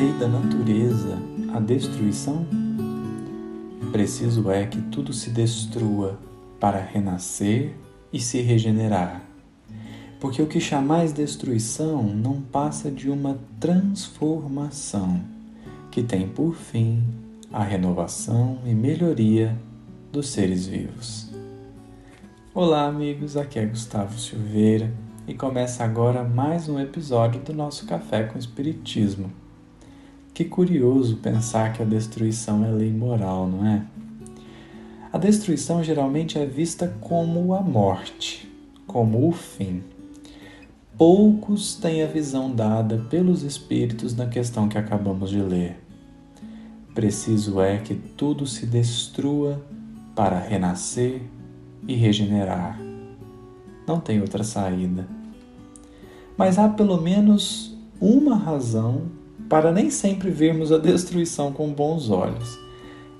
lei da natureza a destruição? Preciso é que tudo se destrua para renascer e se regenerar. Porque o que chamais destruição não passa de uma transformação que tem por fim a renovação e melhoria dos seres vivos. Olá, amigos, aqui é Gustavo Silveira e começa agora mais um episódio do nosso Café com Espiritismo. Que curioso pensar que a destruição é lei moral, não é? A destruição geralmente é vista como a morte, como o fim. Poucos têm a visão dada pelos Espíritos na questão que acabamos de ler. Preciso é que tudo se destrua para renascer e regenerar. Não tem outra saída. Mas há pelo menos uma razão para nem sempre vermos a destruição com bons olhos.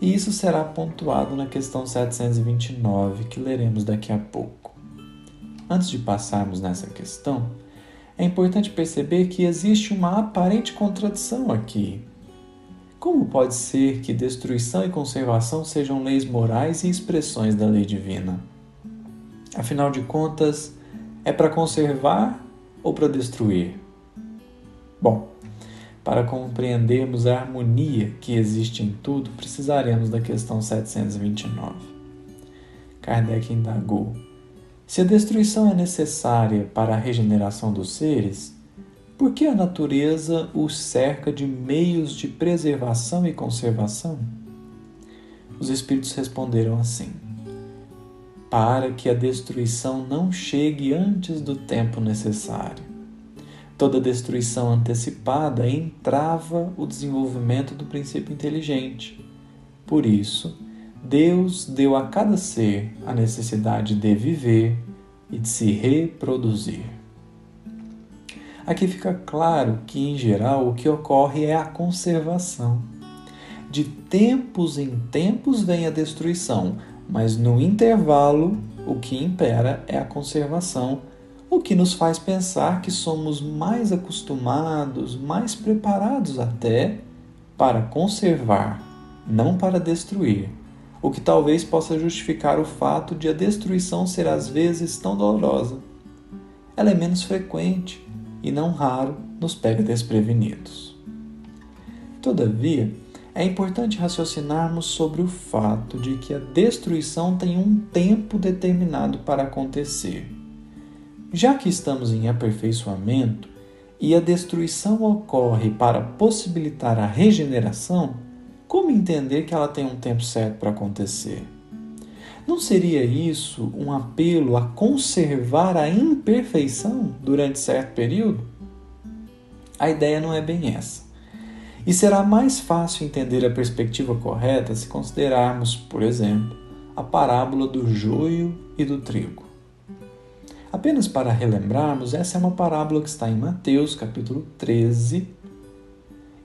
E isso será pontuado na questão 729, que leremos daqui a pouco. Antes de passarmos nessa questão, é importante perceber que existe uma aparente contradição aqui. Como pode ser que destruição e conservação sejam leis morais e expressões da lei divina? Afinal de contas, é para conservar ou para destruir? Bom, para compreendermos a harmonia que existe em tudo, precisaremos da questão 729. Kardec indagou se a destruição é necessária para a regeneração dos seres, por que a natureza os cerca de meios de preservação e conservação? Os espíritos responderam assim: para que a destruição não chegue antes do tempo necessário. Toda destruição antecipada entrava o desenvolvimento do princípio inteligente. Por isso, Deus deu a cada ser a necessidade de viver e de se reproduzir. Aqui fica claro que, em geral, o que ocorre é a conservação. De tempos em tempos vem a destruição, mas no intervalo o que impera é a conservação, o que nos faz pensar que somos mais acostumados, mais preparados até para conservar, não para destruir o que talvez possa justificar o fato de a destruição ser às vezes tão dolorosa. Ela é menos frequente e não raro nos pega desprevenidos. Todavia, é importante raciocinarmos sobre o fato de que a destruição tem um tempo determinado para acontecer. Já que estamos em aperfeiçoamento e a destruição ocorre para possibilitar a regeneração, como entender que ela tem um tempo certo para acontecer? Não seria isso um apelo a conservar a imperfeição durante certo período? A ideia não é bem essa. E será mais fácil entender a perspectiva correta se considerarmos, por exemplo, a parábola do joio e do trigo. Apenas para relembrarmos, essa é uma parábola que está em Mateus, capítulo 13,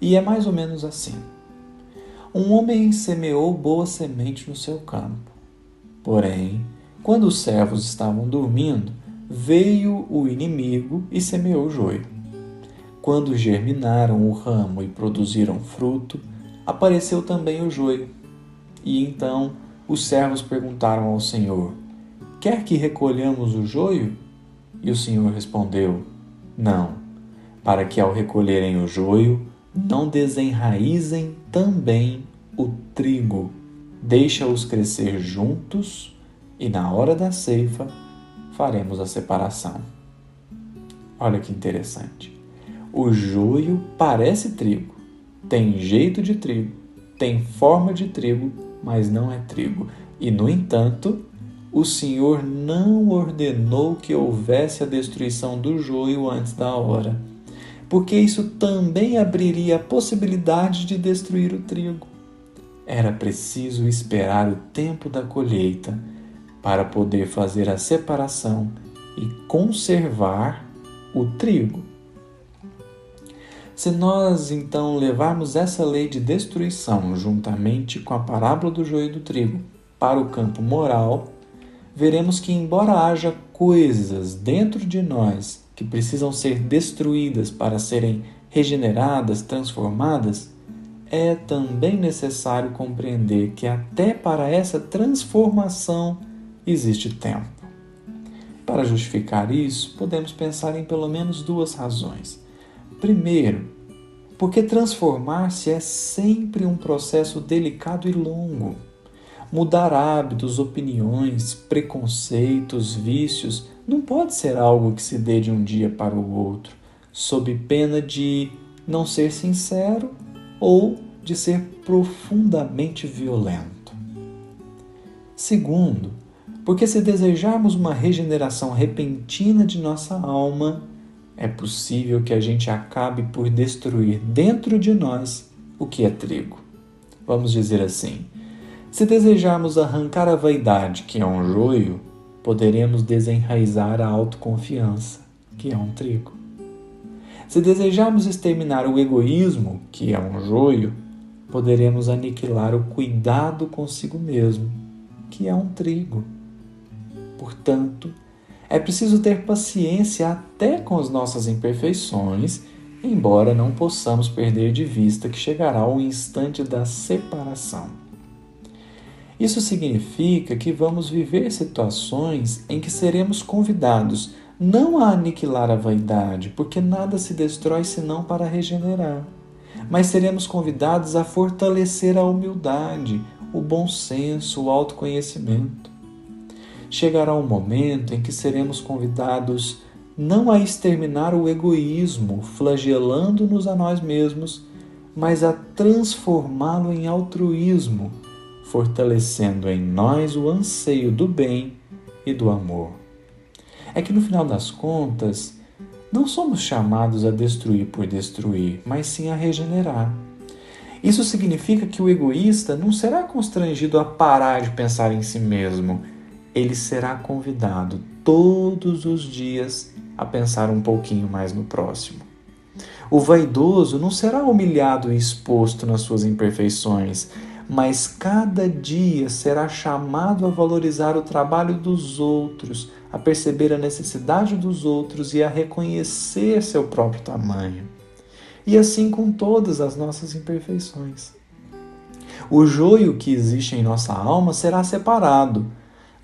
e é mais ou menos assim. Um homem semeou boa semente no seu campo. Porém, quando os servos estavam dormindo, veio o inimigo e semeou o joio. Quando germinaram o ramo e produziram fruto, apareceu também o joio. E então os servos perguntaram ao Senhor: Quer que recolhamos o joio? E o Senhor respondeu: Não, para que ao recolherem o joio, não desenraizem também o trigo. Deixa-os crescer juntos e na hora da ceifa faremos a separação. Olha que interessante. O joio parece trigo, tem jeito de trigo, tem forma de trigo, mas não é trigo. E, no entanto, o Senhor não ordenou que houvesse a destruição do joio antes da hora porque isso também abriria a possibilidade de destruir o trigo. Era preciso esperar o tempo da colheita para poder fazer a separação e conservar o trigo. Se nós então levarmos essa lei de destruição juntamente com a parábola do joio do trigo para o campo moral, veremos que, embora haja coisas dentro de nós que precisam ser destruídas para serem regeneradas, transformadas, é também necessário compreender que até para essa transformação existe tempo. Para justificar isso, podemos pensar em pelo menos duas razões. Primeiro, porque transformar-se é sempre um processo delicado e longo. Mudar hábitos, opiniões, preconceitos, vícios não pode ser algo que se dê de um dia para o outro, sob pena de não ser sincero ou de ser profundamente violento. Segundo, porque se desejarmos uma regeneração repentina de nossa alma, é possível que a gente acabe por destruir dentro de nós o que é trigo. Vamos dizer assim: se desejarmos arrancar a vaidade, que é um joio, poderemos desenraizar a autoconfiança, que é um trigo. Se desejarmos exterminar o egoísmo, que é um joio, poderemos aniquilar o cuidado consigo mesmo, que é um trigo. Portanto, é preciso ter paciência até com as nossas imperfeições, embora não possamos perder de vista que chegará o instante da separação. Isso significa que vamos viver situações em que seremos convidados não a aniquilar a vaidade, porque nada se destrói senão para regenerar, mas seremos convidados a fortalecer a humildade, o bom senso, o autoconhecimento. Chegará um momento em que seremos convidados não a exterminar o egoísmo, flagelando-nos a nós mesmos, mas a transformá-lo em altruísmo, fortalecendo em nós o anseio do bem e do amor. É que no final das contas, não somos chamados a destruir por destruir, mas sim a regenerar. Isso significa que o egoísta não será constrangido a parar de pensar em si mesmo ele será convidado todos os dias a pensar um pouquinho mais no próximo. O vaidoso não será humilhado e exposto nas suas imperfeições, mas cada dia será chamado a valorizar o trabalho dos outros, a perceber a necessidade dos outros e a reconhecer seu próprio tamanho. E assim com todas as nossas imperfeições. O joio que existe em nossa alma será separado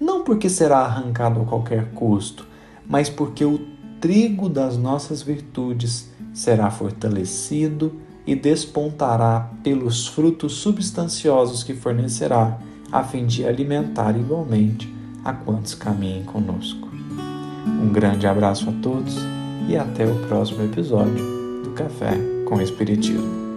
não porque será arrancado a qualquer custo, mas porque o trigo das nossas virtudes será fortalecido e despontará pelos frutos substanciosos que fornecerá, a fim de alimentar igualmente a quantos caminhem conosco. Um grande abraço a todos e até o próximo episódio do Café com Espiritismo.